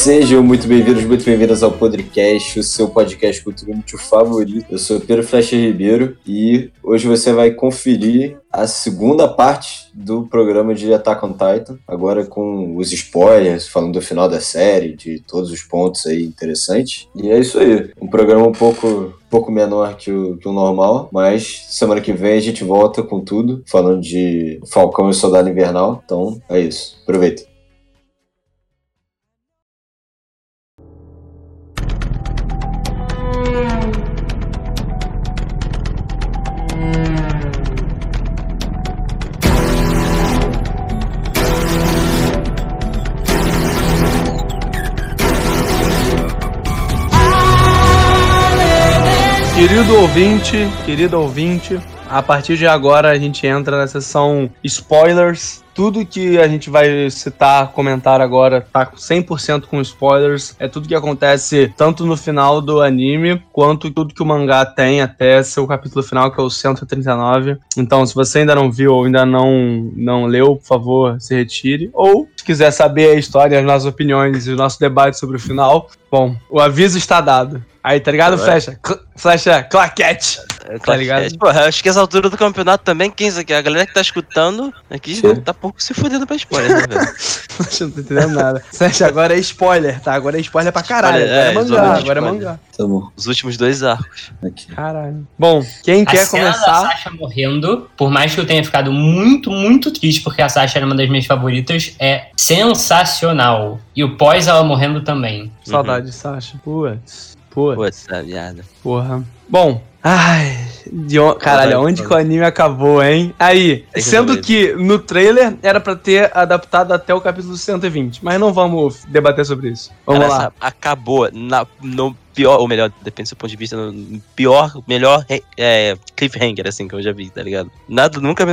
Sejam muito bem-vindos, muito bem-vindas ao Podcast, o seu podcast cultural favorito. Eu sou Pedro Flecha Ribeiro e hoje você vai conferir a segunda parte do programa de Attack on Titan, agora com os spoilers, falando do final da série, de todos os pontos aí interessantes. E é isso aí, um programa um pouco, pouco menor que o, que o normal, mas semana que vem a gente volta com tudo, falando de Falcão e Soldado Invernal. Então é isso, aproveita. Querido ouvinte, querido ouvinte, a partir de agora a gente entra na sessão spoilers. Tudo que a gente vai citar, comentar agora, tá 100% com spoilers. É tudo que acontece tanto no final do anime, quanto tudo que o mangá tem até seu capítulo final, que é o 139. Então, se você ainda não viu ou ainda não, não leu, por favor, se retire. Ou, se quiser saber a história, as nossas opiniões e o nosso debate sobre o final, bom, o aviso está dado. Aí, tá ligado? Flecha. Cl flecha, claquete. É, tá ligado? Porra, acho que essa altura do campeonato também, quem aqui, a galera que tá escutando aqui Sim. tá pouco se fudendo pra spoiler, né, velho? não tô entendendo nada. Flecha, agora é spoiler, tá? Agora é spoiler pra caralho. Spoiler, agora é, é mangá, agora é mangá. Tá bom. Os últimos dois arcos. Aqui. Caralho. Bom, quem a quer começar... A Sasha morrendo, por mais que eu tenha ficado muito, muito triste, porque a Sasha era uma das minhas favoritas, é sensacional. E o pós ela morrendo também. Saudade, uhum. Sasha. Putz. Pô. Putz, viada. Porra. Bom, ai. De on... Caralho, onde que o anime acabou, hein? Aí, sendo que no trailer era pra ter adaptado até o capítulo 120, mas não vamos debater sobre isso. Vamos Cara, lá. Acabou na, no pior, ou melhor, depende do seu ponto de vista, no pior, melhor é, cliffhanger, assim, que eu já vi, tá ligado? Nada, nunca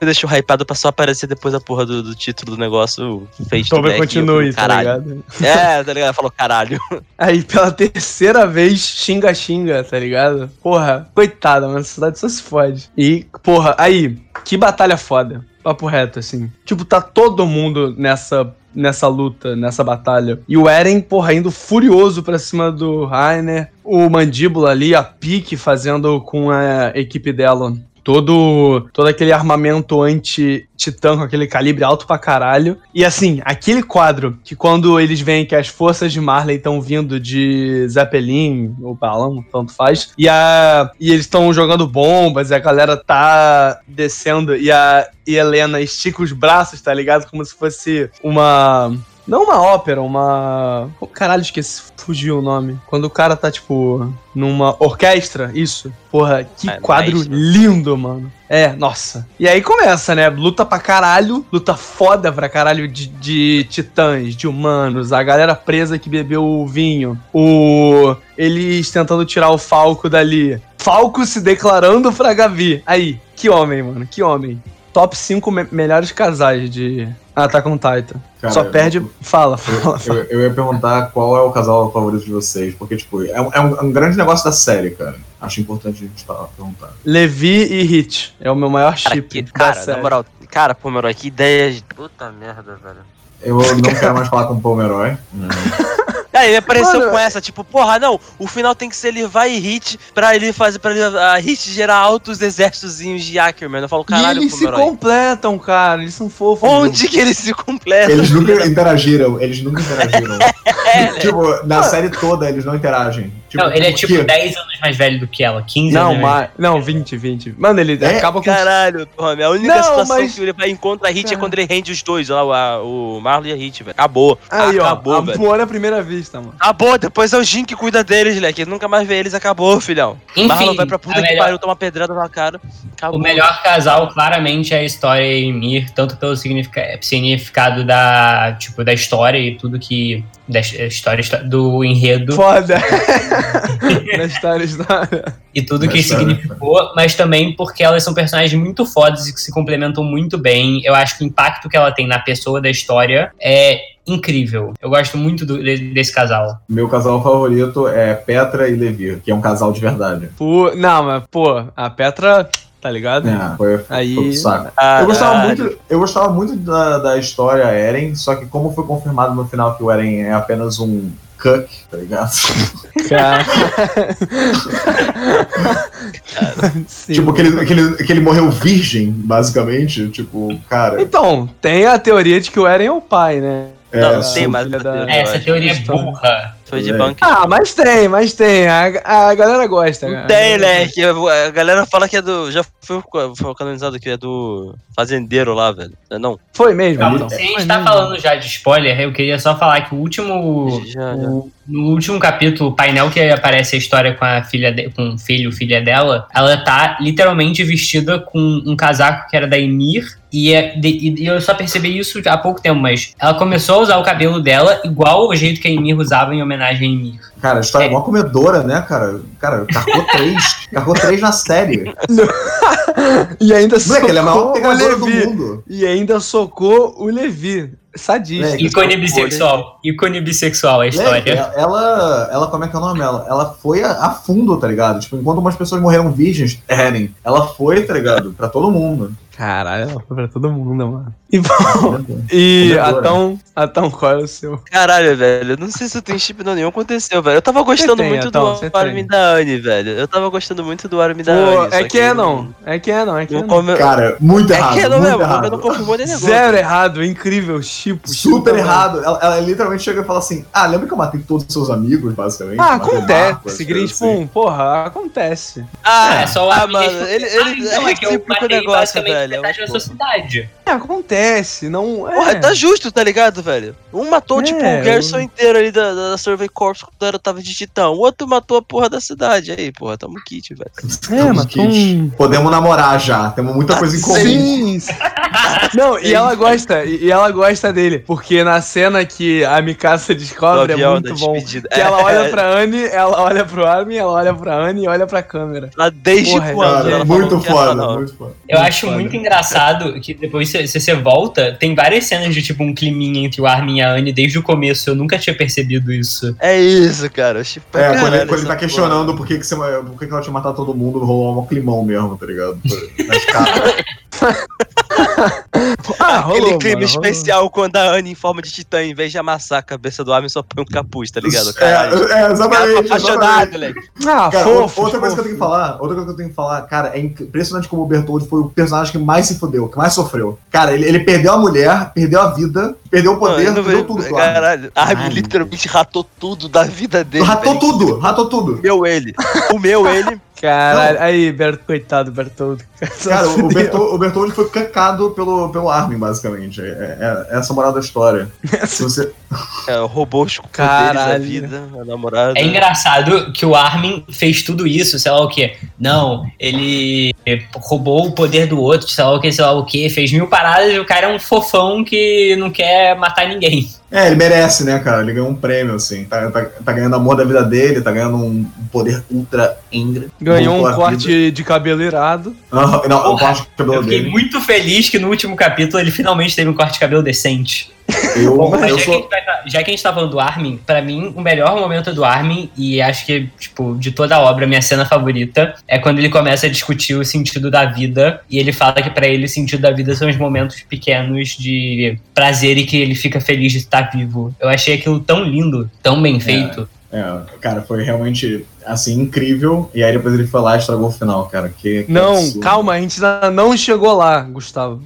me me deixou hypado pra só aparecer depois da porra do, do título do negócio fez Talvez continue, tá ligado? É, tá ligado? Falou caralho. Aí, pela terceira vez, xinga-xinga, tá ligado? Porra, coitada, mano, a cidade só se fode. E, porra, aí, que batalha foda. Papo reto, assim. Tipo, tá todo mundo nessa nessa luta, nessa batalha. E o Eren, porra, indo furioso pra cima do Rainer. O Mandíbula ali, a pique, fazendo com a equipe dela todo, todo aquele armamento anti-titã com aquele calibre alto pra caralho. E assim, aquele quadro que quando eles veem que as forças de Marley estão vindo de Zeppelin ou balão, tanto faz, e, a, e eles estão jogando bombas e a galera tá descendo e a e Helena estica os braços, tá ligado? Como se fosse uma não uma ópera, uma. Oh, caralho, esqueci, fugiu o nome. Quando o cara tá, tipo, numa orquestra, isso. Porra, que é, quadro é lindo, mano. É, nossa. E aí começa, né? Luta pra caralho, luta foda pra caralho de, de titãs, de humanos, a galera presa que bebeu o vinho, o. Eles tentando tirar o Falco dali. Falco se declarando pra Gavi. Aí, que homem, mano, que homem. Top 5 me melhores casais de Attack on Titan. Cara, Só perde. Eu, fala, fala. Eu, eu, eu, ia perguntar qual é o casal favorito de vocês, porque, tipo, é, um, é um, é um grande negócio da série, cara. Acho importante a gente perguntar. Levi e Hit. É o meu maior chip. Cara, que, cara na moral, cara, Pomeroy, que ideia de. Puta merda, velho. Eu não quero mais falar com o Pomeroy. Aí ele apareceu Mano, com essa, tipo, porra, não, o final tem que ser Levi e Hit pra ele fazer, pra ele, a Hit gerar altos exércitos de Ackerman. Eu falo, caralho, e eles se completam, cara, eles são fofos. Onde que eles se completam? Eles nunca interagiram, eles nunca interagiram. é, tipo, na série toda eles não interagem. Tipo, não, ele é tipo que... 10 anos mais velho do que ela, 15 não, anos. Mais, não, 20, 20. Mano, ele é? acaba com. Caralho, Tommy, a única não, situação mas... que ele vai encontrar a Hit é. é quando ele rende os dois, lá, o, o Marlon e a Hit, velho. Acabou. Aí, acabou, ó, velho. Amor à primeira vista, mano. Acabou, depois é o Jin que cuida deles, moleque. Ele nunca mais vê eles, acabou, filhão. Enfim, Marlon vai pra puta que melhor... pariu, toma pedrada na cara. Acabou. O melhor casal, claramente, é a história e Mir, tanto pelo significado da, tipo, da história e tudo que da história do enredo. Foda! da história, história. E tudo que significou, mas também porque elas são personagens muito fodas e que se complementam muito bem. Eu acho que o impacto que ela tem na pessoa da história é incrível. Eu gosto muito do, desse casal. Meu casal favorito é Petra e Levi, que é um casal de verdade. Pô, não, mas, pô, a Petra tá ligado? É, foi, foi Aí- pro saco. Eu gostava muito, eu gostava muito da, da história Eren, só que como foi confirmado no final que o Eren é apenas um cuck, tá ligado? Cara. Tipo, que ele, que, ele, que ele morreu virgem, basicamente. Tipo, cara. Então, tem a teoria de que o Eren é o pai, né? É, Não, só- tem mais É, essa teoria é História. burra. Foi de É. banco. Ah, mas tem, mas tem. A, a galera gosta. Não cara. tem, né? Que a galera fala que é do. Já foi, foi canonizado que é do fazendeiro lá, velho. Não é não? Foi mesmo? Calma, então. se a gente Foi tá mesmo. falando já de spoiler, eu queria só falar que o último. Já, já. o- no último capítulo, o painel que aparece a história com a filha de- com o filho, filha dela, ela tá literalmente vestida com um casaco que era da Emir. E, é- de- e eu só percebi isso há pouco tempo, mas ela começou a usar o cabelo dela igual o jeito que a Emir usava em homenagem a Emir. Cara, a história é mó comedora, né, cara? Cara, carcou três. carcou três na série. E ainda Moleque, ele é a maior socou o pegadora do Levi. mundo. E ainda socou o Levi. Sadista. Ícone bissexual. Ícone bissexual a Moleque, história. ela, ela, como é que é o nome dela? Ela foi a, a fundo, tá ligado? Tipo, enquanto umas pessoas morreram virgens, Eren, ela foi, tá ligado? Pra todo mundo. Caralho, ela foi pra todo mundo, mano. E bom. E. Atão, Atão, qual é o seu? Caralho, velho. Eu não sei se eu tenho chip não nenhum aconteceu, velho. Eu tava gostando tem, muito Atão, do Armin tem. da Anne, velho. Eu tava gostando muito do Armin da Anne. é só Canon. É Canon, é Não Canon. come... Cara, muito É errado. Canon muito mesmo, errado. eu não confirmou nem negócio. Zero errado, incrível, tipo. Super tipo, errado. Ela, ela literalmente chega e fala assim: Ah, lembra que eu matei todos os seus amigos, basicamente? Ah, acontece, Marcos, assim. Spoon, porra, acontece. Ah, É, só o ah, mano, respondeu, ele, "Ah, ele então, é que eu matei negócio, basicamente velho. metade da Pô. sua cidade. É, acontece, não é. Porra, tá justo, tá ligado, velho? Um matou, É, tipo, o garçom eu- inteiro ali da, da Survey Corps quando era, tava de titã. O outro matou a porra da cidade. Aí, porra, tamo kit, velho. É, um... Podemos namorar já. Temos muita coisa em comum. Sim! Não, e ela gosta, e ela gosta dele, porque na cena que a Mikasa descobre é muito bom. despedida. Que ela É, olha pra Anne, ela olha pro Armin, ela olha pra Anne e olha pra câmera. Lá desde Porra, quando? Cara, ela muito foda, muito foda. Eu Muito acho foda. muito engraçado que depois, se, se você volta, tem várias cenas de tipo um climinha entre o Armin e a Anne desde o começo. Eu nunca tinha percebido isso. É isso, cara. Pra É, quando, caralho ele, quando ele tá porra. questionando por que, que, você, por que, que ela tinha matado todo mundo, rolou um climão mesmo, tá ligado? Na escada. Ah, Aquele clima mano, rolou. especial quando a Anne, em forma de titã, em vez de amassar a cabeça do Armin, só põe um capuz, tá ligado? É, Caralho. é, Cara, exatamente. apaixonado, exatamente. moleque. Ah, Cara, fofo, outra coisa que eu fofo. tenho que falar, outra coisa que eu tenho que falar, cara, é impressionante como o Bertoldi foi o personagem que mais se fudeu, que mais sofreu. Cara, ele, ele perdeu a mulher, perdeu a vida, perdeu o poder, Mano, perdeu tudo, claro. Caralho, Armin literalmente ratou tudo da vida dele. Ratou velho. tudo, ratou tudo. Comeu ele. Comeu ele. Caralho, aí, Berto, coitado, Bertoldo. Cara, o, Bertoldi, o Bertoldi foi cancado pelo, pelo Armin, basicamente. É, é, é essa moral da história. Se você, É, roubou os poderes da Caralho. vida, a namorada. É engraçado que o Armin fez tudo isso, sei lá o que. Não, ele roubou o poder do outro, sei lá o que, sei lá o que, fez mil paradas e o cara é um fofão que não quer matar ninguém. É, ele merece, né, cara? Ele ganhou um prêmio, assim. Tá, tá, tá ganhando amor da vida dele, tá ganhando um poder ultra Ingra. Ganhou um corte vida. de cabelo irado. Aham, não, o Porra, corte de cabelo Eu fiquei dele. muito feliz que no último capítulo ele finalmente teve um corte de cabelo decente. Eu, Bom, eu já, sou. que a gente vai tá- já que a gente tá falando do Armin, pra mim, o melhor momento do Armin, e acho que, tipo, de toda a obra, minha cena favorita, é quando ele começa a discutir o sentido da vida, e ele fala que pra ele o sentido da vida são os momentos pequenos de prazer e que ele fica feliz de estar vivo. Eu achei aquilo tão lindo, tão bem feito. É, cara, foi realmente, assim, incrível. E aí depois ele foi lá e estragou o final, cara. Que, que Não, absurdo. calma, a gente ainda não chegou lá, Gustavo.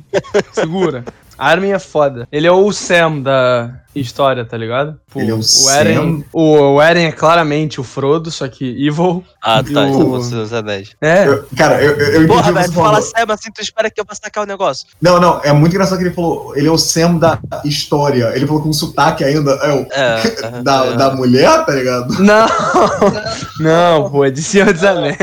Segura. Armin é foda. Ele é o Sam da história, tá ligado? Pô, Ele é o o Sam? Eren, o, o Eren é claramente o Frodo, só que evil. Ah, tá, o- então você os anéis. É. Eu- cara, eu, eu, eu entendi Porra, velho, você tu fala sério assim, tu espera que eu vou sacar o negócio. Não, não, é muito engraçado que ele falou. Ele é o Sam da história. Ele falou com sotaque ainda. É o. É, Da, é. da mulher, tá ligado? Não! Não, pô, é de Senhor dos Anéis.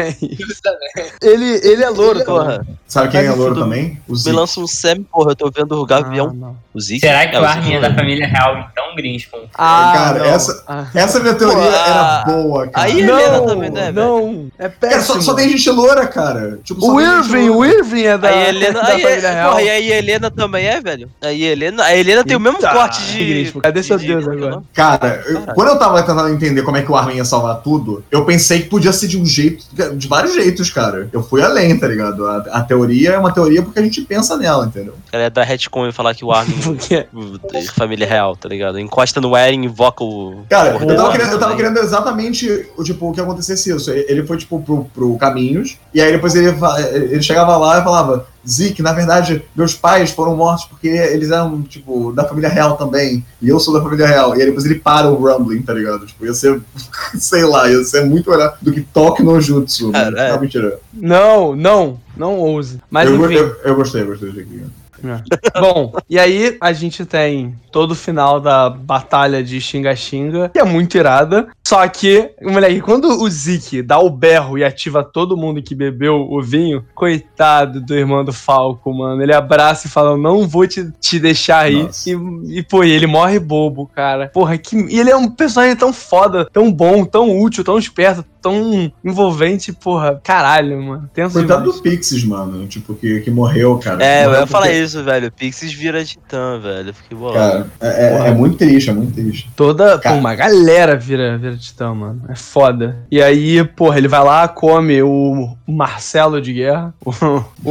Ele, ele é louro, porra. Porra, Sabe quem é louro também? O me Zeke. lança um Sam, porra, eu tô vendo o Gavião, Ah, não. o Zeke. Será que É, o Armin é não da família real, então? Greenspan. Ah, Cara, não. essa- Ah. Essa minha teoria era a- boa, cara. aí- E não, Helena também, né, velho? não, é Cara, péssimo. só, só tem gente loura, cara. Tipo, O Irving, o. Irving é da, Aí a Helena, da aí, família real. porra, e aí a Helena também é, velho? Aí a Helena, a Helena tem o mesmo corte de. Cadê seu de- Deus de- agora? Cara, eu- quando eu tava tentando entender como é que o Armin ia salvar tudo, eu pensei que podia ser de um jeito, de vários jeitos, cara. Eu fui além, tá ligado? A, a teoria é uma teoria porque a gente pensa nela, entendeu? O cara é da retcon e falar que o Armin é família real, tá ligado? Encosta no Eren e invoca o. Cara, Porra, eu tava, querendo, eu tava querendo exatamente o tipo, que acontecesse isso. Ele foi, tipo, pro, pro Caminhos, e aí depois ele, ele chegava lá e falava: Zeke, na verdade, meus pais foram mortos porque eles eram, tipo, da família real também, e eu sou da família real. E aí depois ele para o Rumbling, tá ligado? Tipo, ia ser, sei lá, ia ser muito melhor do que Toque no Jutsu. Cara, é. Não, mentira. Não, não, não ouse. Mas eu, enfim. eu, eu gostei, eu gostei do Zeke. Bom, e aí a gente tem todo o final da batalha de Xinga Xinga, que é muito irada. Só que, moleque, quando o Zeke dá o berro e ativa todo mundo que bebeu o vinho, coitado do irmão do Falco, mano. Ele abraça e fala: Não vou te, te deixar aí. E, e, pô, ele morre bobo, cara. Porra, que. E ele é um personagem tão foda, tão bom, tão útil, tão esperto, tão envolvente, porra. Caralho, mano. Tenso Coitado demais. do Pixies, mano. Tipo, que, que morreu, cara. É, eu Morreu ia falar porque- isso, velho. Pixies vira titã, velho. Eu Fiquei bolado. Cara, é, é- é muito triste, é muito triste. Toda. Cara. Pô, uma galera vira, vira titã, mano. É foda. E aí, porra, ele vai lá, come o Marcelo de guerra, o,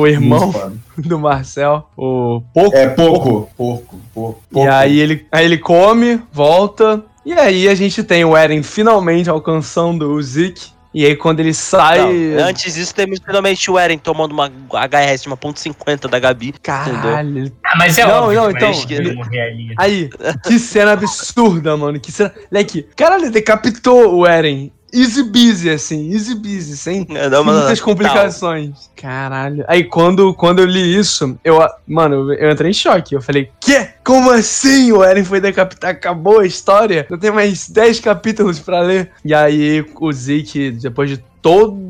o irmão do Marcel, o Poco. É pouco, pouco, pouco. E aí ele, aí ele come, volta. E aí a gente tem o Eren finalmente alcançando o Zeke. E aí quando ele sai. Não, antes disso, temos finalmente o Eren tomando uma HRS de uma ponto .50 da Gabi. Caralho. Ah, mas é Não, óbvio não, que então, ele- morrer ali. Aí, que cena absurda, mano. Que cena. Leque, caralho, ele decapitou o Eren. Easy busy, assim, easy busy, sem É, muitas complicações. Caralho. Aí quando, quando eu li isso, eu, mano, eu, entrei em choque. Eu falei, quê? Como assim? O Eren foi decapitado, acabou a história? Eu tenho mais 10 capítulos pra ler. E aí o Zeke, depois de todo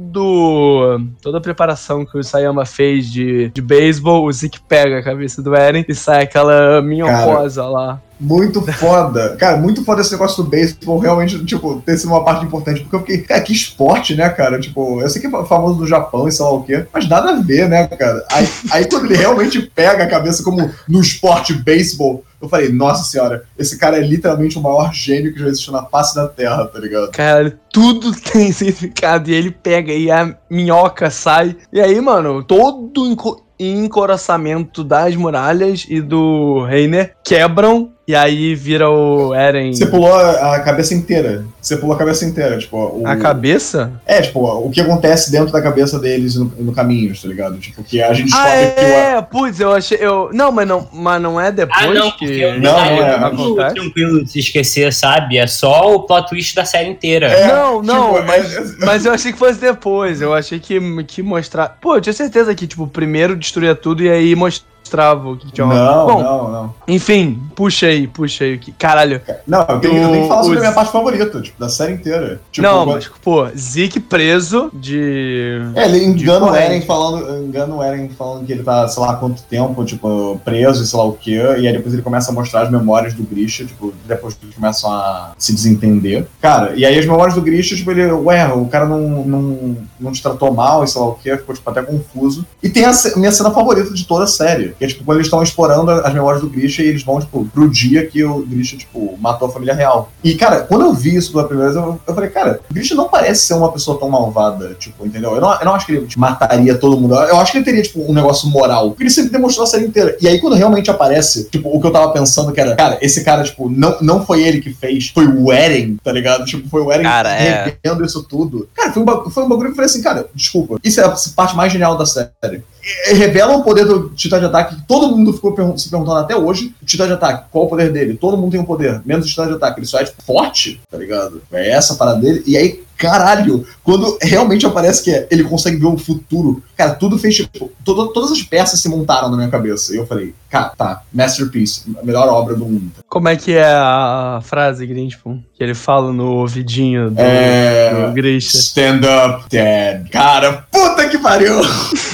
toda a preparação que o Sayama fez de, de beisebol, o Zeke pega a cabeça do Eren e sai aquela minhocosa lá. Muito foda. Cara, muito foda esse negócio do beisebol realmente, tipo, ter sido uma parte importante. Porque eu fiquei, cara, que esporte, né, cara? Tipo, eu sei que é famoso do Japão e sei lá o quê, mas nada a ver, né, cara? Aí, aí quando ele realmente pega a cabeça como no esporte beisebol, eu falei, nossa senhora, esse cara é literalmente o maior gênio que já existiu na face da Terra, tá ligado? Caralho, tudo tem significado. E ele pega e a minhoca sai. E aí, mano, todo o enco- encoraçamento das muralhas e do Reiner quebram. E aí vira o Eren. Você pulou a a cabeça inteira. Você pulou a cabeça inteira, tipo, o... A cabeça? É, tipo, o que acontece dentro da cabeça deles no, no caminho, tá ligado? Tipo, que a gente Ah, descobre que o é, putz, eu achei. Eu... Não, mas não, mas não é depois Ah, não, que. porque o Não, não é, é acontece? tranquilo de se esquecer, sabe? É só o plot twist da série inteira. É, não, não, tipo, mas, é- mas eu achei que fosse depois. Eu achei que, que mostrar. Pô, eu tinha certeza que, tipo, primeiro destruía tudo e aí mostrava o que tinha Não, Bom, não, não. enfim, puxa aí, puxa aí. que- Caralho. Não, eu tenho, eu tenho que falar sobre a minha parte favorita, tipo, da série inteira. Tipo, não, mas, pô, Zeke preso de. É, ele engana o. Eren falando, engana o Eren falando que ele tá, sei lá, quanto tempo, tipo, preso e sei lá o quê, e aí depois ele começa a mostrar as memórias do Grisha, tipo, depois que eles começam a se desentender. Cara, e aí as memórias do Grisha, tipo, ele, ué, o cara não, não, não te tratou mal e sei lá o quê, ficou, tipo, até confuso. E tem a minha cena favorita de toda a série, que é, tipo, quando eles estão explorando as memórias do Grisha e eles vão, tipo, pro dia que o Grisha, tipo, matou a família real. E, cara, quando eu vi isso pela primeira vez, eu, eu falei, cara, o Grisha não parece ser uma pessoa tão malvada, tipo, entendeu? Eu não, eu não acho que ele tipo, mataria todo mundo. Eu acho que ele teria, tipo, um negócio moral. Porque ele sempre demonstrou a série inteira. E aí, quando realmente aparece, tipo, o que eu tava pensando que era, cara, esse cara, tipo, não, não foi ele que fez, foi o Eren, tá ligado? Tipo, foi o Eren Cara, é. revendo isso tudo. Cara, foi um, foi um bagulho que eu falei assim, cara, desculpa, isso é a parte mais genial da série. E- Revela o poder do Titã de Ataque, que todo mundo ficou pergun- se perguntando até hoje. O Titã de Ataque, qual o poder dele? Todo mundo tem um poder, menos o Titã de Ataque. Ele só é tipo, forte, tá ligado? É essa a parada dele. E aí, caralho, quando realmente aparece que é, ele consegue ver o futuro, cara, tudo fez tipo. todo- todas as peças se montaram na minha cabeça. E eu falei, cara, tá, Masterpiece, a melhor obra do mundo. Como é que é a frase, Grinspoon? Que ele fala no ouvidinho do, É. do Grisha. Stand up, Dad. Cara, puta que pariu!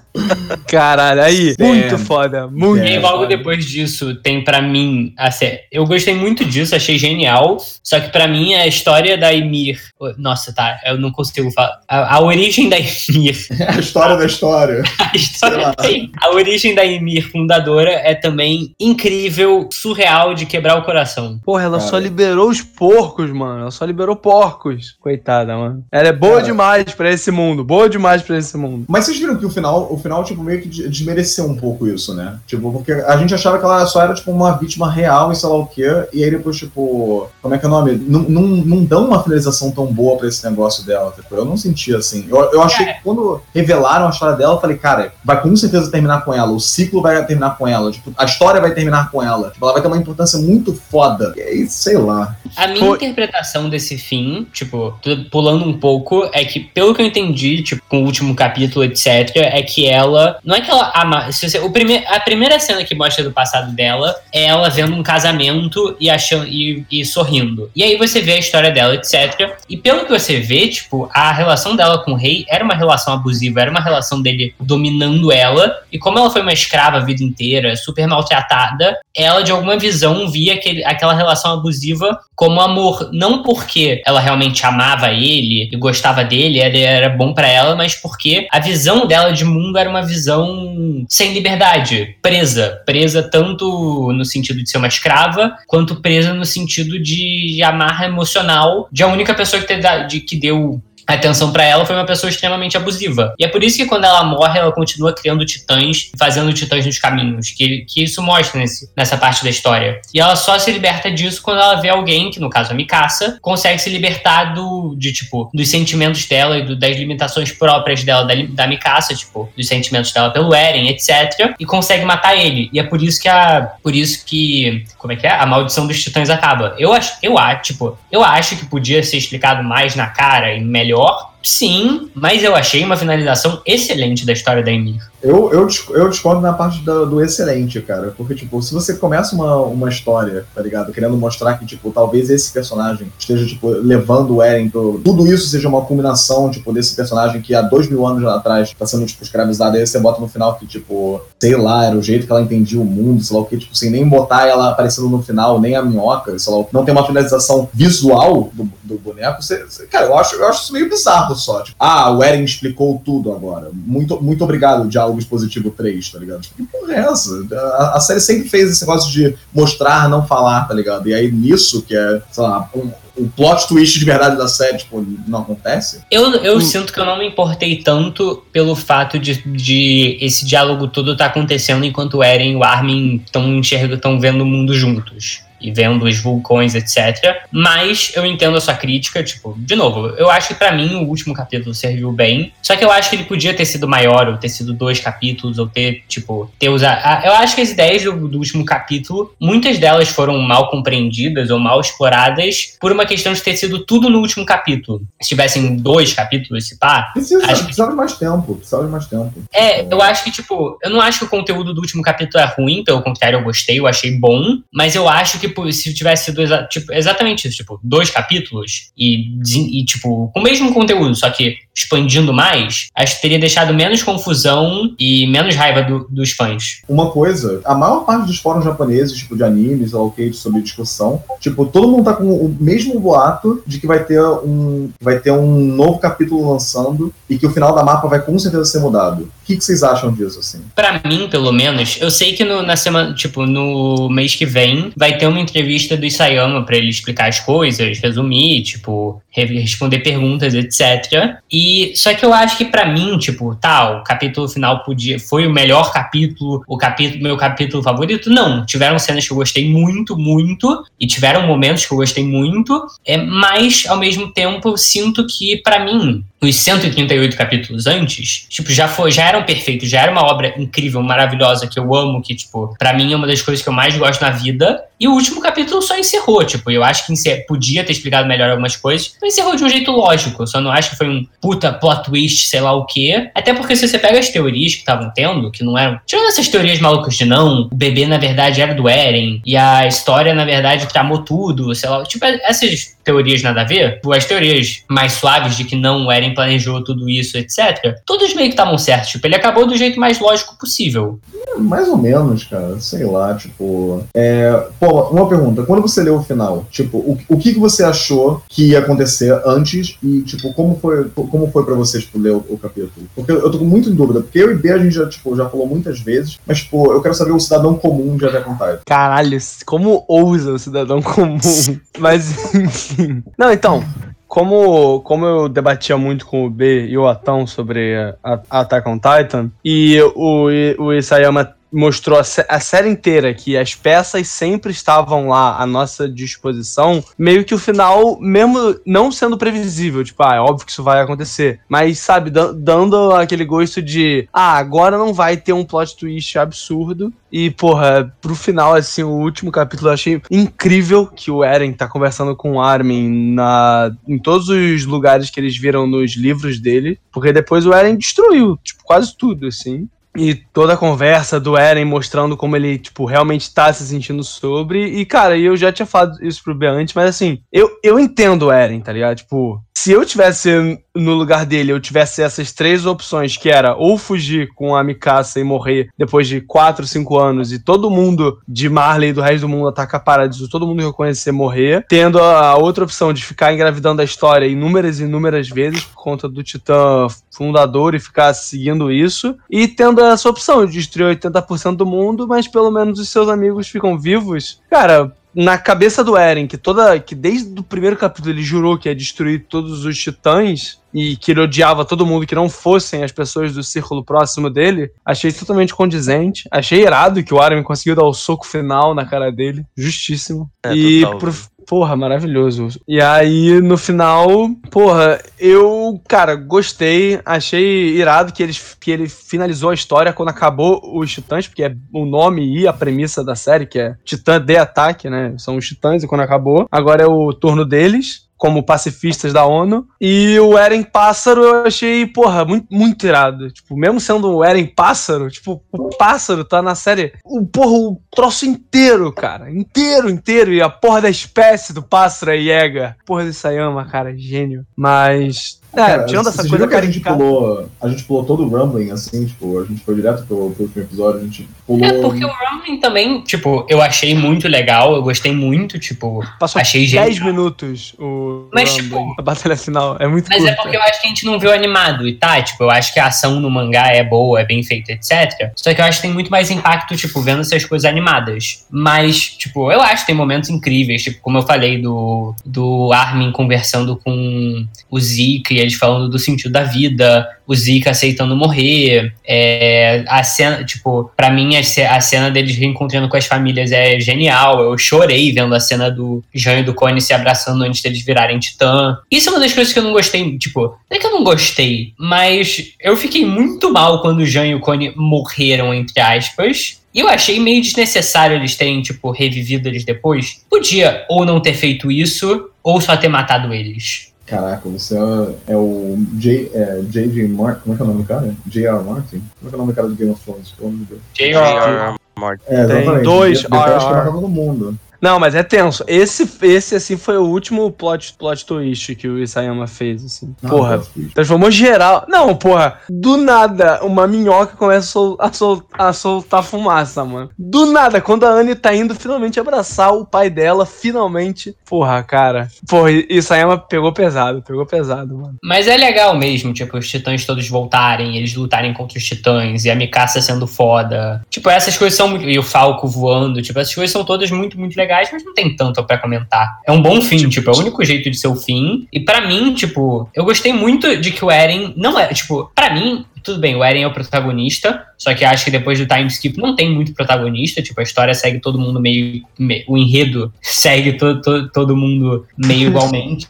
Caralho, aí, Damn. muito foda, muito E aí, logo foda. depois disso, tem pra mim a série. Eu gostei muito disso, achei genial. Só que pra mim a história da Ymir. Nossa, tá, eu não consigo falar. A, a origem da Ymir. A história da história. A, história, Sei a origem da Ymir fundadora é também incrível, surreal de quebrar o coração. Porra, ela Cara. só liberou os porcos, mano. Ela só liberou porcos. Coitada, mano. Ela é boa Cara. demais pra esse mundo. Boa demais pra esse mundo. Mas vocês viram que o final, o final, tipo, meio que de- desmereceu um pouco isso, né? Tipo, porque a gente achava que ela só era, tipo, uma vítima real e sei lá o quê. E aí depois, tipo, como é que é o nome? Não, não, não dão uma finalização tão boa pra esse negócio dela. Tipo, eu não senti assim. Eu, eu achei que quando revelaram a história dela, eu falei, cara, vai com certeza terminar com ela. O ciclo vai terminar com ela. Tipo, a história vai terminar com ela. Tipo, ela vai ter uma importância muito foda. E aí, sei lá. A minha Foi- interpretação desse fim, tipo, pulando um pouco, é que, pelo que eu entendi, tipo, com o último capítulo, etc., é que ela. Não é que ela ama. Se você, o prime, a primeira cena que mostra do passado dela é ela vendo um casamento e achando e, e sorrindo. E aí você vê a história dela, etc. E pelo que você vê, tipo, a relação dela com o rei era uma relação abusiva, era uma relação dele dominando ela. E como ela foi uma escrava a vida inteira, super maltratada, ela, de alguma visão, via aquele, aquela relação abusiva como amor. Não porque ela realmente amava ele e gostava dele, ele era bom pra ela, mas porque a visão dela de mundo era uma visão sem liberdade, presa. Presa tanto no sentido de ser uma escrava, quanto presa no sentido de amarra emocional de a única pessoa que, te de, que deu atenção pra ela foi uma pessoa extremamente abusiva. E é por isso que quando ela morre, ela continua criando titãs, fazendo titãs nos caminhos, que, que isso mostra nesse, nessa parte da história. E ela só se liberta disso quando ela vê alguém, que no caso a Mikasa, consegue se libertar do, de, tipo, dos sentimentos dela e do- das limitações próprias dela, da, da Mikasa, tipo, dos sentimentos dela pelo Eren, etc. E consegue matar ele. E é por isso que a. Por isso que. Como é que é? A maldição dos titãs acaba. Eu acho, eu acho, tipo, eu acho que podia ser explicado mais na cara e melhor melhor Sim, mas eu achei uma finalização excelente da história da Emir. Eu, eu, eu discordo na parte do, do excelente, cara. Porque, tipo, se você começa uma, uma história, tá ligado? Querendo mostrar que, tipo, talvez esse personagem esteja, tipo, levando o Eren pro. Tudo isso seja uma combinação, tipo, desse personagem que há dois mil anos atrás tá sendo, tipo, escravizado. Aí você bota no final que, tipo, sei lá, era o jeito que ela entendia o mundo, sei lá o que, tipo, sem nem botar ela aparecendo no final, nem a minhoca, sei lá. Não tem uma finalização visual do, do boneco. Você, você- cara, eu acho, eu acho isso meio bizarro só. Tipo, ah, o Eren explicou tudo agora. Muito, muito obrigado, Diálogo Expositivo 3, tá ligado? Tipo, que porra é essa? A, a série sempre fez esse negócio de mostrar, não falar, tá ligado? E aí nisso, que é, sei lá, um, um plot twist de verdade da série, tipo, não acontece. Eu, eu Hum. sinto que eu não me importei tanto pelo fato de, de esse diálogo todo tá acontecendo enquanto o Eren e o Armin estão enxergando, estão vendo o mundo juntos. E vendo os vulcões, etc. Mas eu entendo a sua crítica, tipo, de novo, eu acho que pra mim o último capítulo serviu bem. Só que eu acho que ele podia ter sido maior, ou ter sido dois capítulos, ou ter, tipo, ter usado. ah, Eu acho que as ideias do, do último capítulo, muitas delas foram mal compreendidas ou mal exploradas por uma questão de ter sido tudo no último capítulo. Se tivessem dois capítulos, se pá. Precisa, Acho que- de mais tempo, precisava de mais tempo. É, eu acho que, tipo, eu não acho que o conteúdo do último capítulo é ruim, pelo contrário, eu gostei, eu achei bom, mas eu acho que pô, se tivesse exa- tipo, exatamente isso, tipo, dois capítulos e, e, tipo, com o mesmo conteúdo, só que expandindo mais, acho que teria deixado menos confusão e menos raiva do- dos fãs. Uma coisa, a maior parte dos fóruns japoneses, tipo, de animes, ou ok, sobre discussão, tipo, todo mundo tá com o mesmo boato de que vai ter um, vai ter um novo capítulo lançando e que o final da mapa vai com certeza ser mudado. O que, que vocês acham disso, assim? Pra mim, pelo menos, eu sei que no, na semana, tipo, no mês que vem vai ter uma entrevista do Isayama pra ele explicar as coisas, resumir, tipo, re- responder perguntas, etc. E só que eu acho que pra mim, tipo, tá, o capítulo final podia foi o melhor capítulo, o capítulo meu capítulo favorito. Não, tiveram cenas que eu gostei muito, muito e tiveram momentos que eu gostei muito, é, mas ao mesmo tempo eu sinto que pra mim os 138 capítulos antes, tipo, já foi, já eram perfeitos, já era uma obra incrível, maravilhosa, que eu amo, que, tipo, pra mim é uma das coisas que eu mais gosto na vida. E o último capítulo só encerrou, tipo, eu acho que podia ter explicado melhor algumas coisas, mas encerrou de um jeito lógico. Eu só não acho que foi um puta plot twist, sei lá o quê. Até porque se você pega as teorias que estavam tendo, que não eram. Tirando essas teorias malucas de não, o bebê na verdade era do Eren, e a história na verdade tramou tudo, sei lá. Tipo, essas teorias nada a ver, as teorias mais suaves de que não o Eren planejou tudo isso, etc., todos meio que estavam certos. Tipo, ele acabou do jeito mais lógico possível. Mais ou menos, cara. Sei lá, tipo. É... Pô, uma pergunta. Quando você leu o final, tipo, o, o que, que você achou que ia acontecer antes e, tipo, como foi, como foi pra você, tipo, ler o, o capítulo? Porque eu tô com muito em dúvida, porque eu e B a gente já, tipo, já falou muitas vezes, mas, tipo, eu quero saber o cidadão comum de Attack on Titan. Caralho, como ousa o cidadão comum? Mas, enfim. Não, então. Como, como eu debatia muito com o B e o Atão sobre a, a Attack on Titan, e o, o Isayama mostrou a, a série inteira que as peças sempre estavam lá à nossa disposição, meio que o final, mesmo não sendo previsível, tipo, ah, é óbvio que isso vai acontecer, mas, sabe, dan- dando aquele gosto de, ah, agora não vai ter um plot twist absurdo, e, porra, pro final, assim, o último capítulo eu achei incrível que o Eren tá conversando com o Armin na, em todos os lugares que eles viram nos livros dele, porque depois o Eren destruiu, tipo, quase tudo, assim. E toda a conversa do Eren mostrando como ele, tipo, realmente tá se sentindo sobre. E, cara, eu já tinha falado isso pro B antes, mas assim, eu, eu entendo o Eren, tá ligado? Tipo, se eu tivesse no lugar dele, eu tivesse essas três opções, que era ou fugir com a Mikasa e morrer depois de 4, 5 anos, e todo mundo de Marley e do resto do mundo atacar Paradiso, todo mundo que eu conhecer morrer, tendo a outra opção de ficar engravidando a história inúmeras e inúmeras vezes por conta do Titã fundador e ficar seguindo isso, e tendo essa opção de destruir 80% do mundo, mas pelo menos os seus amigos ficam vivos. Cara, na cabeça do Eren, que toda que desde o primeiro capítulo ele jurou que ia destruir todos os titãs e que ele odiava todo mundo que não fossem as pessoas do círculo próximo dele, achei totalmente condizente. Achei irado que o Eren conseguiu dar o soco final na cara dele, justíssimo. É, e total. pro- Porra, maravilhoso. E aí, no final, porra, eu, cara, gostei. Achei irado que ele, que ele finalizou a história quando acabou os Titãs, porque é o nome e a premissa da série, que é Titã de ataque, né? São os Titãs, e quando acabou, agora é o turno deles. Como pacifistas da ONU. E o Eren Pássaro eu achei, porra, muito, muito irado. Tipo, mesmo sendo o Eren Pássaro, tipo, o pássaro tá na série. O, porra, o troço inteiro, cara. Inteiro, inteiro. E a porra da espécie do pássaro é Yega. Porra do Sayama, cara, gênio. Mas. É, Cara, tirando essa coisa que a gente pulou. A gente pulou todo o Rumbling, assim, tipo, a gente foi direto pro, pro último episódio, a gente pulou. É, porque o Rumbling também, tipo, eu achei muito legal, eu gostei muito, tipo, Passou achei 10 genial. minutos o Mas, Rumbling, tipo, a batalha final. É muito Mas é curta. porque eu acho que a gente não viu animado e tá, tipo, eu acho que a ação no mangá é boa, é bem feita, etc. Só que eu acho que tem muito mais impacto, tipo, vendo essas coisas animadas. Mas, tipo, eu acho que tem momentos incríveis, tipo, como eu falei do, do Armin conversando com o Zeke e eles falando do sentido da vida, o Zeke aceitando morrer, é, a cena, tipo, pra mim a cena deles reencontrando com as famílias é genial, eu chorei vendo a cena do Jean e do Cone se abraçando antes deles virarem titã. Isso é uma das coisas que eu não gostei, tipo, não é que eu não gostei, mas eu fiquei muito mal quando o Jean e o Cone morreram, entre aspas. E eu achei meio desnecessário eles terem, tipo, revivido eles depois. Podia ou não ter feito isso, ou só ter matado eles. Caraca, você é, é o J, é, J.J. Martin. Como é que é o nome do cara? J.R. Martin? Como é que é o nome do cara do Game of Thrones? Pelo amor de Deus. J.R.R. Martin. É, exatamente. dois Depois que R.R.. mata todo mundo. Não, mas é tenso. Esse, esse assim, foi o último plot, plot twist que o Isayama fez, assim. Não, porra, transformou geral. Não, porra, do nada, uma minhoca começa a, sol- a sol- a soltar fumaça, mano. Do nada, quando a Anne tá indo finalmente abraçar o pai dela, finalmente. Porra, cara. Porra, Isayama pegou pesado, pegou pesado, mano. Mas é legal mesmo, tipo, os titãs todos voltarem, eles lutarem contra os titãs, e a Mikasa sendo foda. Tipo, essas coisas são muito. E o Falco voando, tipo, essas coisas são todas muito, muito legais, mas não tem tanto pra comentar. É um bom fim, tipo, é o único jeito de ser o fim. E pra mim, tipo, eu gostei muito de que o Eren não é. Tipo, pra mim, tudo bem, o Eren é o protagonista, só que acho que depois do time skip não tem muito protagonista, tipo, a história segue todo mundo meio. me- o enredo segue to, to- todo mundo meio igualmente.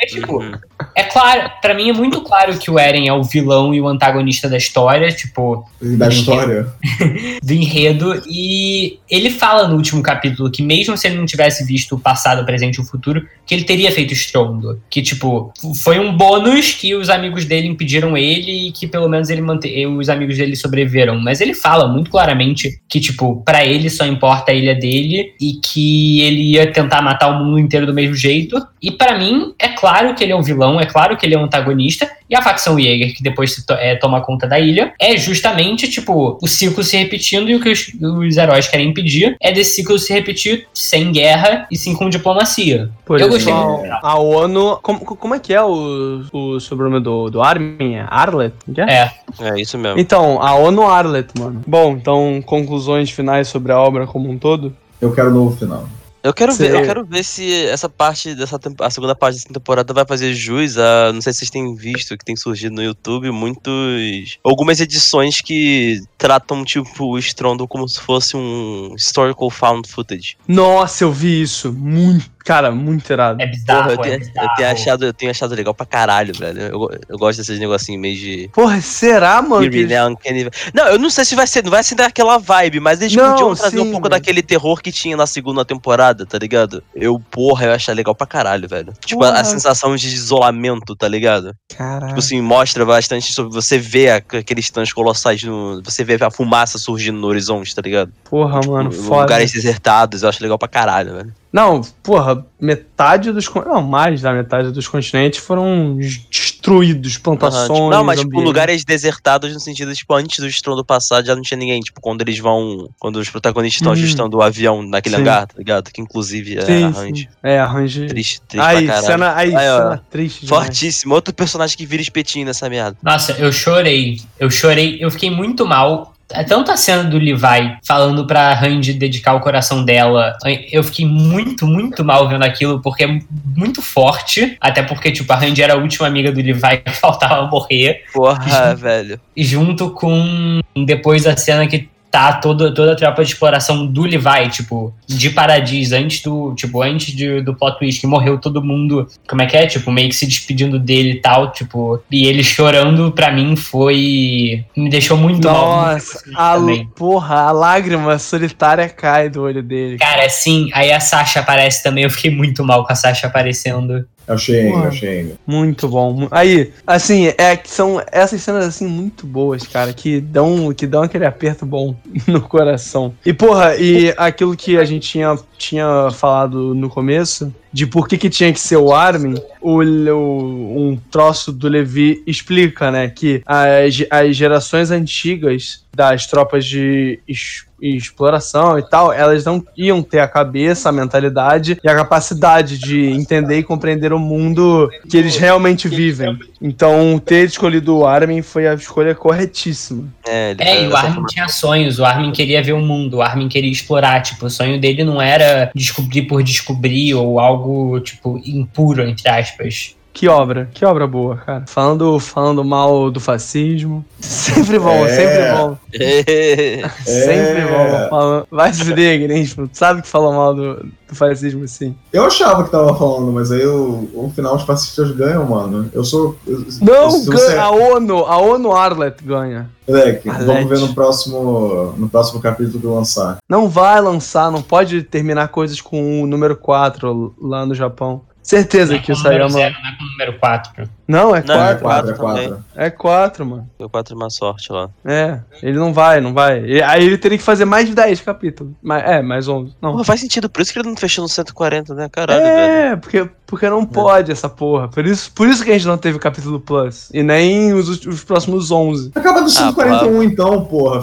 Mas, tipo, Uhum. é claro, pra mim é muito claro que o Eren é o vilão e o antagonista da história, tipo, Da história. do enredo. E ele fala no último capítulo que, mesmo se ele não tivesse visto o passado, o presente e o futuro, que ele teria feito estrondo. Que, tipo, foi um bônus que os amigos dele impediram ele e que pelo menos ele mante... os amigos dele sobreviveram. Mas ele fala muito claramente que, tipo, para ele só importa a ilha dele e que ele ia tentar matar o mundo inteiro do mesmo jeito. E para mim, é claro que ele é um vilão, é claro que ele é um antagonista. E a facção Jäger, que depois to é, toma conta da ilha, é justamente, tipo, o ciclo se repetindo e o que os, os heróis querem impedir é desse ciclo se repetir sem guerra e sim com diplomacia. Por Eu gostei a, muito. a ONU. Como, como é que é o, o sobrenome do, do Armin? É Arlet? É? É. É isso mesmo. Então, a ONU Arlet, mano. Bom, então, conclusões finais sobre a obra como um todo? Eu quero um novo final. Eu quero ver, eu quero ver se essa parte dessa a segunda parte dessa temporada vai fazer jus a, não sei se vocês têm visto que tem surgido no YouTube muitos algumas edições que tratam tipo o Strondo como se fosse um historical found footage. Nossa, eu vi isso. Muito, cara, muito irado. É bizarro, Porra, eu, é tenho, eu bizarro. tenho achado, eu tenho achado legal pra caralho, velho. Eu, eu gosto desses negocinhos meio de Porra, será, mano? que Eerie, né? Uncanny- Não, eu não sei se vai ser, não vai ser daquela vibe, mas eles Não, podiam trazer sim, um pouco mas- daquele terror que tinha na segunda temporada, tá ligado? Eu, porra, eu achei legal pra caralho, velho. Tipo, a, a sensação de isolamento, tá ligado? Caralho. Tipo assim, mostra bastante sobre. Você vê aqueles tãs colossais no. Você vê a fumaça surgindo no horizonte, tá ligado? Porra, mano, Em foda. Lugares desertados, eu acho legal pra caralho, velho. Não, porra, metade dos. Não, mais da metade dos continentes foram destruídos, plantações. tipo, não, mas tipo, lugares desertados no sentido, tipo, antes do estrondo passar já não tinha ninguém. Tipo, quando eles vão. Quando os protagonistas estão Hum. ajustando o avião naquele Sim. hangar, tá ligado? Que inclusive é Sim, arranjo. É, arranjo. Triste, triste Aí, cena, aí, Aí, ó. cena triste. demais. Fortíssimo. Outro personagem que vira espetinho nessa merda. Nossa, eu chorei. Eu chorei. Eu fiquei muito mal. Tanto a cena do Levi falando pra Randy dedicar o coração dela, eu fiquei muito, muito mal vendo aquilo, porque é muito forte. Até porque, tipo, a Randy era a última amiga do Levi que faltava morrer. Porra, velho. E junto com depois a cena que tá toda, toda a tropa de exploração do Levi, tipo, de Paradis, antes do, tipo, antes de- do plot twist, que morreu todo mundo, como é que é? Tipo, meio que se despedindo dele e tal, tipo, e ele chorando, pra mim, foi... me deixou muito mal. muito Nossa, a, também. porra, a lágrima solitária cai do olho dele. Cara, assim, aí a Sasha aparece também, eu fiquei muito mal com a Sasha aparecendo. É o é o Shane. Muito bom. Aí, assim, é que são essas cenas assim muito boas, cara, que dão, que dão aquele aperto bom no coração. E porra, e aquilo que a gente tinha, tinha falado no começo, de por que, que tinha que ser o Armin, o, o- um troço do Levi explica, né, que as, as gerações antigas das tropas de es- exploração e tal, elas não iam ter a cabeça, a mentalidade e a capacidade de entender e compreender o mundo que eles realmente vivem. Então, ter escolhido o Armin foi a escolha corretíssima. É, É, e o Armin tinha sonhos, o Armin queria ver o mundo, o Armin queria explorar, tipo, o sonho dele não era descobrir por descobrir ou algo, tipo, impuro, entre aspas. Que obra, que obra boa, cara. Falando, falando mal do fascismo. Sempre bom, É. sempre bom. É. Sempre bom. Falando- Vai se fuder, Grinch. Tu sabe que falou mal do, do fascismo, sim. Eu achava que tava falando, mas aí o, o final os fascistas ganham, mano. Eu sou. eu- Não, se ganha, a ONU, a ONU Arlet ganha. Moleque, Arlete. vamos ver no próximo, no próximo capítulo que eu lançar. Não vai lançar, não pode terminar coisas com o número 4 lá no Japão. Certeza é que o Sayama. zero, não é com o número 4. Não, é Não, É 4. quatro 4, é também. 4. É 4, mano. Deu quatro uma sorte lá. É, ele não vai, não vai. E- Aí ele teria que fazer mais de 10 capítulos. Mas, é, mais 11. Não. Porra, faz sentido, por isso que ele não fechou no 140, né? Caralho, velho. É, porque, porque não pode essa porra. Por isso, por isso que a gente não teve capítulo Plus. E nem os, os próximos 11. Acaba do Ah, 141 então, porra.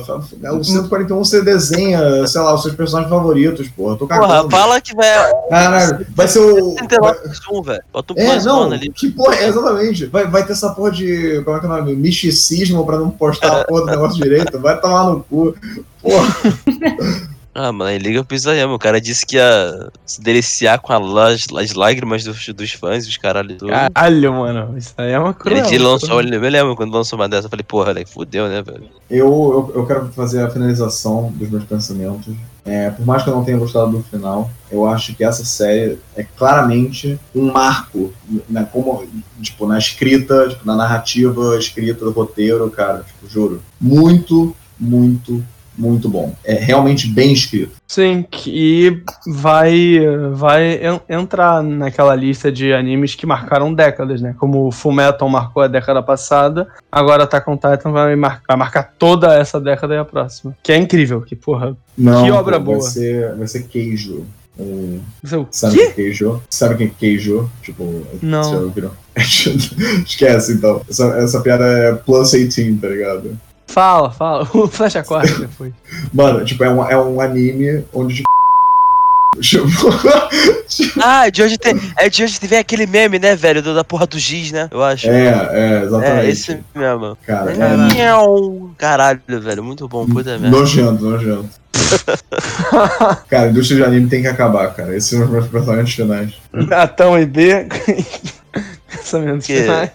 O 141 você desenha, sei lá, os seus personagens favoritos, porra. Tô cagando. Porra, fala que vai. Caralho, vai ser o. 69 mais um, velho. Bota um É, plus não, ali. que porra, é, Vai, vai ter essa porra de. Como é que é o nome? Misticismo pra não postar a porra do negócio direito. Vai tomar no cu. Porra. Ah, mano, aí liga pro Isayama. O cara disse que ia se deliciar com a la- as lágrimas dos, dos fãs, dos caralho tudo. Caralho, mano. Isso aí é uma Ele, cruel. ele lançou, ele, eu me lembro quando lançou uma dessa, eu falei, porra, moleque, fudeu, né, velho? Eu, eu, eu quero fazer a finalização dos meus pensamentos. É, por mais que eu não tenha gostado do final, eu acho que essa série é claramente um marco né, como, tipo, na escrita, tipo, na narrativa, escrita do roteiro, cara, tipo, juro. Muito, muito muito bom. É realmente bem escrito. Sim, que vai, vai en- entrar naquela lista de animes que marcaram décadas, né? Como o Fullmetal marcou a década passada, agora Attack on Titan vai, mar- vai marcar toda essa década e a próxima. Que é incrível, que porra. Não, Que obra pô, boa. Vai ser, vai ser Keijo. Um, é o sabe o quê? que é? Sabe quem é Keijo? Tipo, Não. Esquece então. Essa, essa piada é plus 18, tá ligado? Fala, fala. O Flash acorda depois. Mano, tipo, é um, é um anime onde. Tipo, Ah, de hoje tem. É de hoje vem aquele meme, né, velho? do- Da porra do giz, né? Eu acho. é, é, exatamente. É, esse mesmo. Cara, é. Caralho, velho, muito bom, puta merda. nojento, nojento. cara, a indústria de anime tem que acabar, cara. Esses são os meus personagens finais. Atão e B. Pensamentos Que- finais.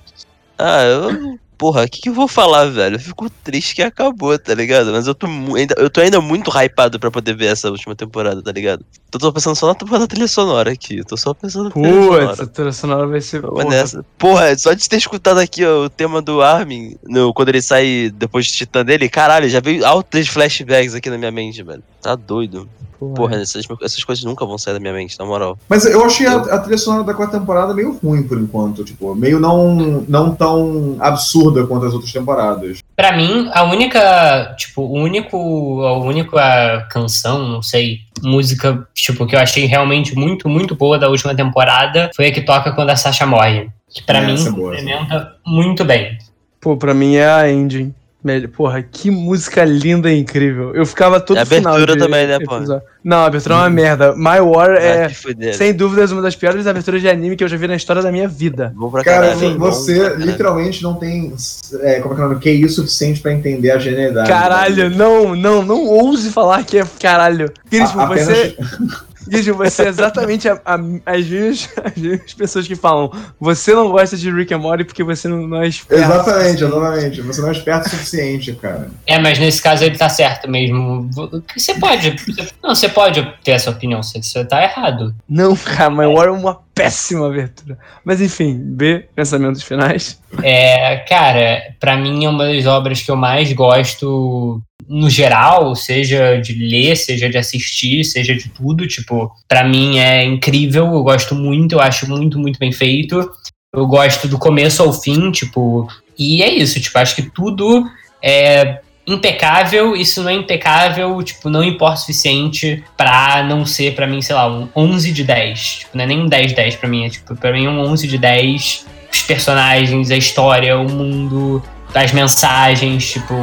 Ah, eu. Porra, o que, que eu vou falar, velho? Eu fico triste que acabou, tá ligado? Mas eu tô, ainda, eu tô ainda muito hypado pra poder ver essa última temporada, tá ligado? Tô, tô pensando só na temporada trilha sonora aqui. Eu tô só pensando na trilha Putz, sonora. a trilha sonora vai ser. Porra. nessa. Porra, só de ter escutado aqui ó, o tema do Armin, no, quando ele sai depois de Titã dele, caralho, já veio altos flashbacks aqui na minha mente, velho. Tá doido. Porra, essas, essas coisas nunca vão sair da minha mente, na moral. Mas eu achei a, a trilha sonora da quarta temporada meio ruim por enquanto, tipo, meio não, não tão absurda quanto as outras temporadas. Pra mim, a única, tipo, o único, a única canção, não sei, música, tipo, que eu achei realmente muito, muito boa da última temporada foi a que toca quando a Sasha morre. Que pra É, mim é complementa muito bem. Pô, pra mim é a ending. Melhor- Porra, que música linda e incrível. Eu ficava todo a final abertura de também, né, pô? Não, a abertura é uma merda. My War Ah, é, sem dúvidas, uma das piores aberturas de anime que eu já vi na história da minha vida. Cara, bom você literalmente não tem, é, como é que é o nome? QI suficiente pra entender a genialidade. Caralho, não, não, não ouse falar que é caralho. Crispo, A- apenas- você. Crispo, você é exatamente a- a- as, mesmas, as mesmas pessoas que falam. Você não gosta de Rick and Morty porque você não, não é esperto. Exatamente, exatamente. Você não é esperto o suficiente, cara. É, mas nesse caso ele tá certo mesmo. Você pode. Não, você pode ter essa opinião, você, você tá errado. Não, cara, My War é uma péssima abertura. Mas enfim, B, pensamentos finais. É, cara, pra mim é uma das obras que eu mais gosto no geral, seja de ler, seja de assistir, seja de tudo. Tipo, pra mim é incrível, eu gosto muito, eu acho muito, muito bem feito. Eu gosto do começo ao fim, tipo, e é isso, tipo, acho que tudo é impecável, se não é impecável, tipo, não importa o suficiente pra não ser, pra mim, sei lá, um 11 de 10. Tipo, não é nem um 10 de 10 pra mim, é tipo, pra mim é um 11 de 10 os personagens, a história, o mundo, as mensagens, tipo,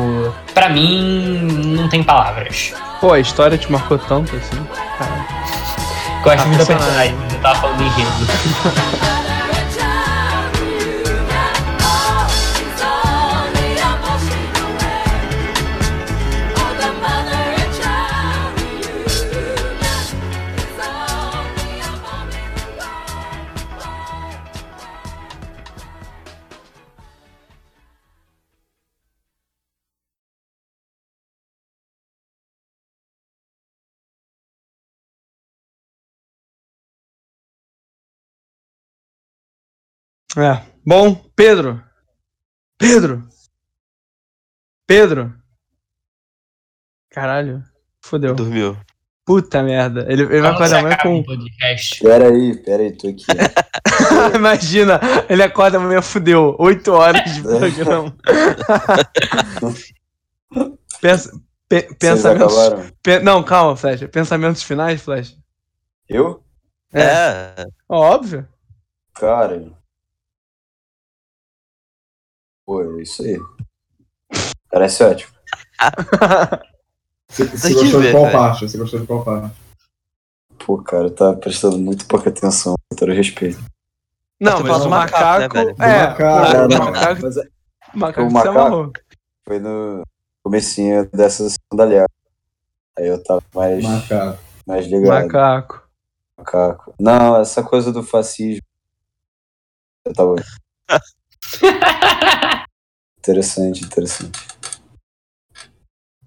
pra mim não tem palavras. Pô, a história te marcou tanto assim. Cara. Gosto Ah, muito da personagem. eu tava falando enredo. É. Bom, Pedro. Pedro. Pedro. Caralho. Fodeu. Dormiu. Puta merda. Ele, ele vai você acordar amanhã com. Pera aí, pera aí, tô aqui. Imagina, ele acorda amanhã, fudeu. Oito horas de programa. Pensa, pe- pensamentos. pe- não, calma, Flash. Pensamentos finais, Flash? Eu? É. Óbvio. Cara. Pô, é isso aí. Parece ótimo. Você, você gostou de ver, qual velho. parte? Você gostou de qual parte? Pô, cara, tá prestando muito pouca atenção, com todo respeito. Não, mas o macaco, né, macaco. é, macaco, o macaco, Mas é- o macaco o macaco- foi no comecinho dessa sandália. Aí eu tava mais, Macaco. mais ligado. Macaco. Macaco. Não, essa coisa do fascismo. Eu tava. interessante, interessante.